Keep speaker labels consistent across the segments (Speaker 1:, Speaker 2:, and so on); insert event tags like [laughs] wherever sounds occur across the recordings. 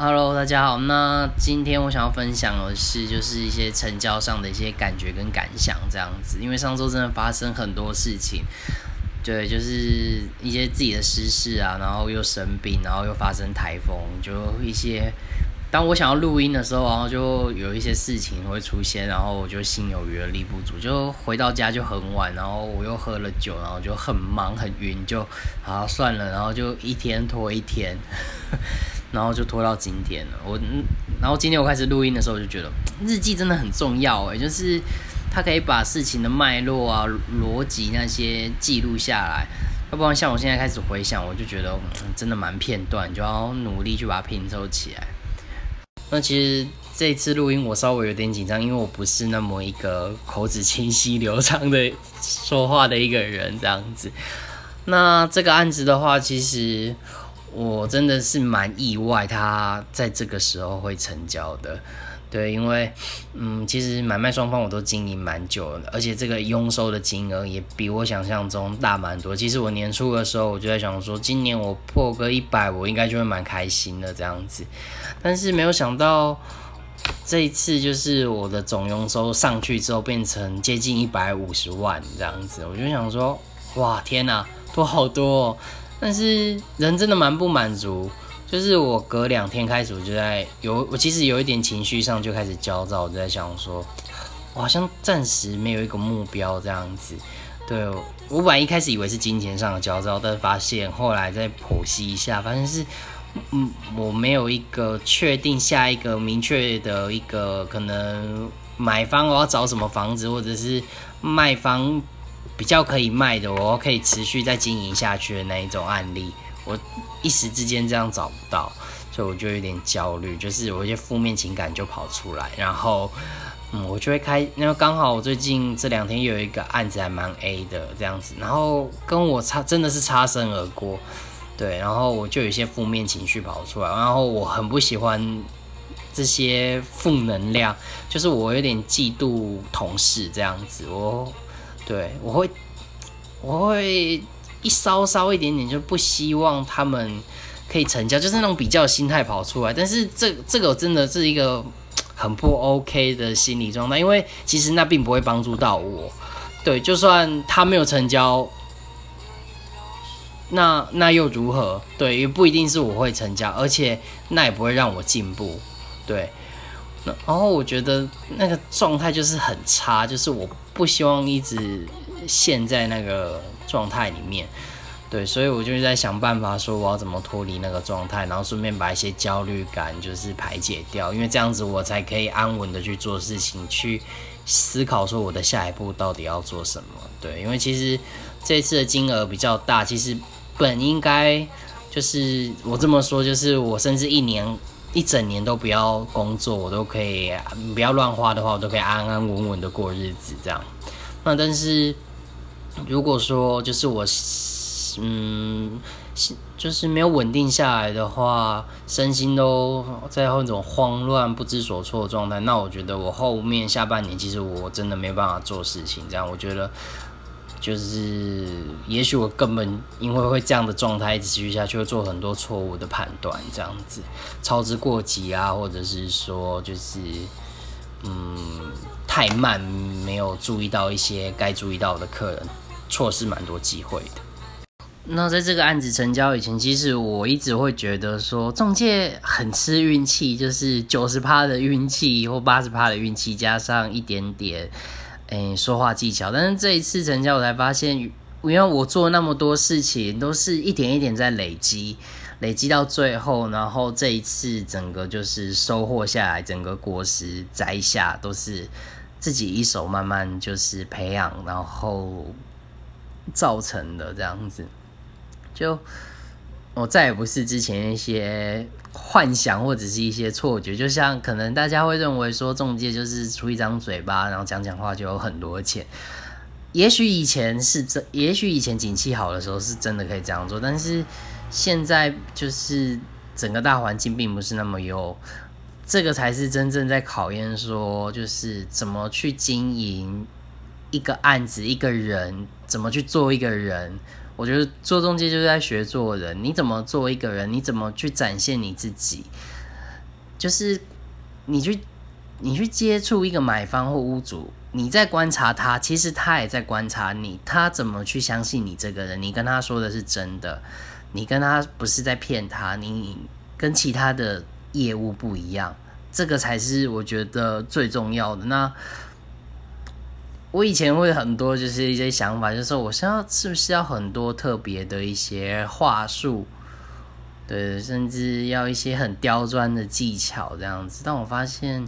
Speaker 1: Hello，大家好。那今天我想要分享的是，就是一些成交上的一些感觉跟感想，这样子。因为上周真的发生很多事情，对，就是一些自己的私事啊，然后又生病，然后又发生台风，就一些。当我想要录音的时候，然后就有一些事情会出现，然后我就心有余而力不足，就回到家就很晚，然后我又喝了酒，然后就很忙很晕，就好算了，然后就一天拖一天，然后就拖到今天了。我，然后今天我开始录音的时候，我就觉得日记真的很重要诶，就是它可以把事情的脉络啊、逻辑那些记录下来，要不然像我现在开始回想，我就觉得真的蛮片段，就要努力去把它拼凑起来。那其实这次录音我稍微有点紧张，因为我不是那么一个口齿清晰流畅的说话的一个人，这样子。那这个案子的话，其实我真的是蛮意外，他在这个时候会成交的。对，因为，嗯，其实买卖双方我都经营蛮久了，而且这个佣收的金额也比我想象中大蛮多。其实我年初的时候我就在想说，今年我破个一百，我应该就会蛮开心的这样子。但是没有想到，这一次就是我的总佣收上去之后，变成接近一百五十万这样子，我就想说，哇，天哪，多好多！但是人真的蛮不满足。就是我隔两天开始，我就在有我其实有一点情绪上就开始焦躁，我就在想说，我好像暂时没有一个目标这样子。对我本来一开始以为是金钱上的焦躁，但发现后来再剖析一下，发现是嗯我没有一个确定下一个明确的一个可能买方我要找什么房子，或者是卖方比较可以卖的，我可以持续再经营下去的那一种案例。我一时之间这样找不到，所以我就有点焦虑，就是有一些负面情感就跑出来，然后，嗯，我就会开，那刚好我最近这两天有一个案子还蛮 A 的这样子，然后跟我擦真的是擦身而过，对，然后我就有一些负面情绪跑出来，然后我很不喜欢这些负能量，就是我有点嫉妒同事这样子，我，对我会，我会。一稍稍一点点就不希望他们可以成交，就是那种比较心态跑出来。但是这这个真的是一个很不 OK 的心理状态，因为其实那并不会帮助到我。对，就算他没有成交，那那又如何？对，也不一定是我会成交，而且那也不会让我进步。对，然后我觉得那个状态就是很差，就是我不希望一直陷在那个。状态里面，对，所以我就是在想办法，说我要怎么脱离那个状态，然后顺便把一些焦虑感就是排解掉，因为这样子我才可以安稳的去做事情，去思考说我的下一步到底要做什么。对，因为其实这次的金额比较大，其实本应该就是我这么说，就是我甚至一年一整年都不要工作，我都可以不要乱花的话，我都可以安安稳稳的过日子这样。那但是。如果说就是我，嗯，就是没有稳定下来的话，身心都在那种慌乱不知所措的状态，那我觉得我后面下半年其实我真的没办法做事情。这样，我觉得就是也许我根本因为会这样的状态一直持续下去，会做很多错误的判断，这样子操之过急啊，或者是说就是嗯太慢，没有注意到一些该注意到的客人。错失蛮多机会的。那在这个案子成交以前，其实我一直会觉得说，中介很吃运气，就是九十趴的运气或八十趴的运气，加上一点点诶说话技巧。但是这一次成交，我才发现，因为我做那么多事情，都是一点一点在累积，累积到最后，然后这一次整个就是收获下来，整个果实摘下，都是自己一手慢慢就是培养，然后。造成的这样子，就我再也不是之前一些幻想或者是一些错觉，就像可能大家会认为说中介就是出一张嘴巴，然后讲讲话就有很多钱。也许以前是真，也许以前景气好的时候是真的可以这样做，但是现在就是整个大环境并不是那么优，这个才是真正在考验说，就是怎么去经营。一个案子，一个人怎么去做一个人？我觉得做中介就是在学做人。你怎么做一个人？你怎么去展现你自己？就是你去你去接触一个买方或屋主，你在观察他，其实他也在观察你，他怎么去相信你这个人？你跟他说的是真的，你跟他不是在骗他，你跟其他的业务不一样，这个才是我觉得最重要的。那我以前会很多就是一些想法，就是说我现在是不是要很多特别的一些话术？对，甚至要一些很刁钻的技巧这样子，但我发现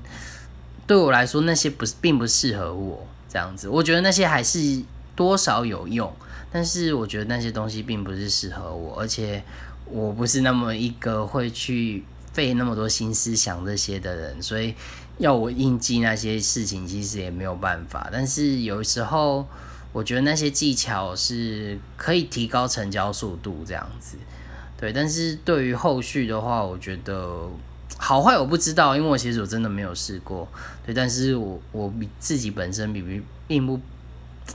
Speaker 1: 对我来说那些不是并不适合我这样子。我觉得那些还是多少有用，但是我觉得那些东西并不是适合我，而且我不是那么一个会去费那么多心思想这些的人，所以要我应记那些事情其实也没有办法。但是有时候我觉得那些技巧是可以提高成交速度这样子。对，但是对于后续的话，我觉得好坏我不知道，因为我其实我真的没有试过。对，但是我我自己本身比比并不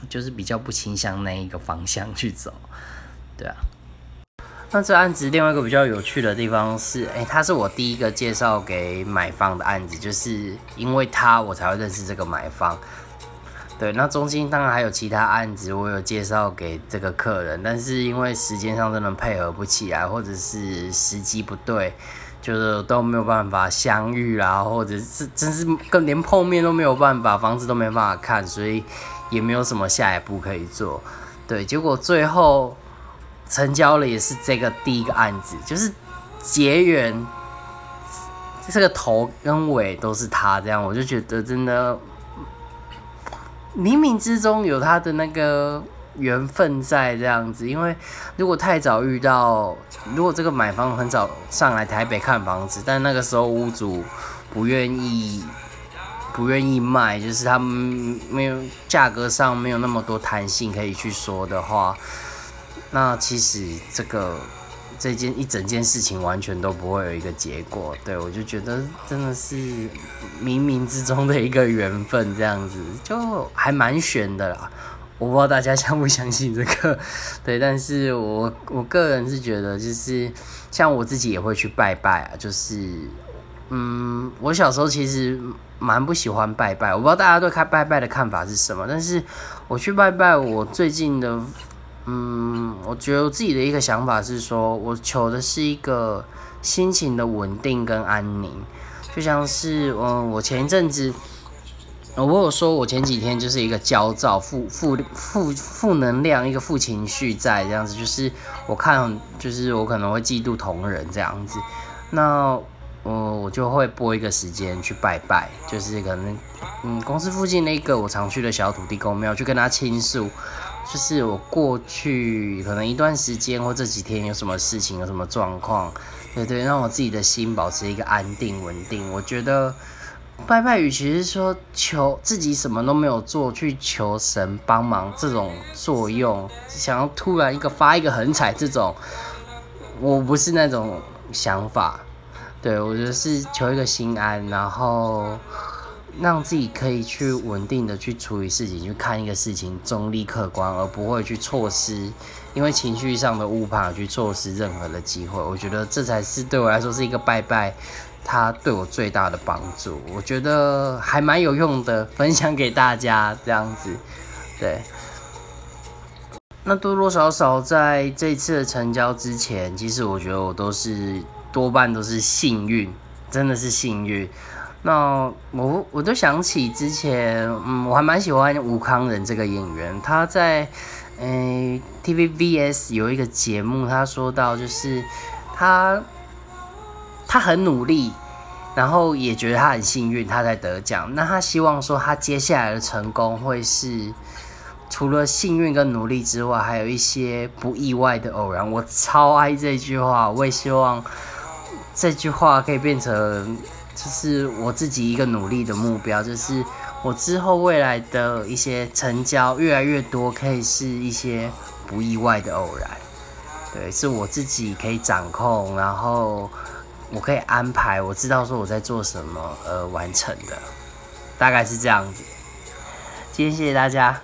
Speaker 1: 就是比较不倾向那一个方向去走。对啊，那这案子另外一个比较有趣的地方是，哎，他是我第一个介绍给买方的案子，就是因为他我才会认识这个买方。对，那中间当然还有其他案子，我有介绍给这个客人，但是因为时间上真的配合不起来，或者是时机不对，就是都没有办法相遇啦，或者是真是更连碰面都没有办法，房子都没办法看，所以也没有什么下一步可以做。对，结果最后成交了，也是这个第一个案子，就是结缘，这个头跟尾都是他，这样我就觉得真的。冥冥之中有他的那个缘分在这样子，因为如果太早遇到，如果这个买方很早上来台北看房子，但那个时候屋主不愿意不愿意卖，就是他们没有价格上没有那么多弹性可以去说的话，那其实这个。这件一整件事情完全都不会有一个结果，对我就觉得真的是冥冥之中的一个缘分，这样子就还蛮悬的啦。我不知道大家 [laughs] 相不相信这个，对，但是我我个人是觉得，就是像我自己也会去拜拜啊，就是嗯，我小时候其实蛮不喜欢拜拜，我不知道大家对开拜拜的看法是什么，但是我去拜拜，我最近的。嗯，我觉得我自己的一个想法是说，我求的是一个心情的稳定跟安宁，就像是嗯，我前一阵子，我有说我前几天就是一个焦躁、负负负负能量、一个负情绪在这样子，就是我看就是我可能会嫉妒同人这样子，那我，我就会拨一个时间去拜拜，就是可能嗯公司附近那个我常去的小土地公庙去跟他倾诉。就是我过去可能一段时间或这几天有什么事情有什么状况，对对，让我自己的心保持一个安定稳定。我觉得拜拜，与其实说求自己什么都没有做去求神帮忙这种作用，想要突然一个发一个横财这种，我不是那种想法。对我觉得是求一个心安，然后。让自己可以去稳定的去处理事情，去看一个事情中立客观，而不会去错失，因为情绪上的误判去错失任何的机会。我觉得这才是对我来说是一个拜拜，他对我最大的帮助。我觉得还蛮有用的，分享给大家这样子。对，那多多少少在这次的成交之前，其实我觉得我都是多半都是幸运，真的是幸运。那我我就想起之前，嗯，我还蛮喜欢吴康仁这个演员。他在，诶，TVBS 有一个节目，他说到就是他他很努力，然后也觉得他很幸运，他在得奖。那他希望说他接下来的成功会是除了幸运跟努力之外，还有一些不意外的偶然。我超爱这句话，我也希望这句话可以变成。就是我自己一个努力的目标，就是我之后未来的一些成交越来越多，可以是一些不意外的偶然，对，是我自己可以掌控，然后我可以安排，我知道说我在做什么而完成的，大概是这样子。今天谢谢大家。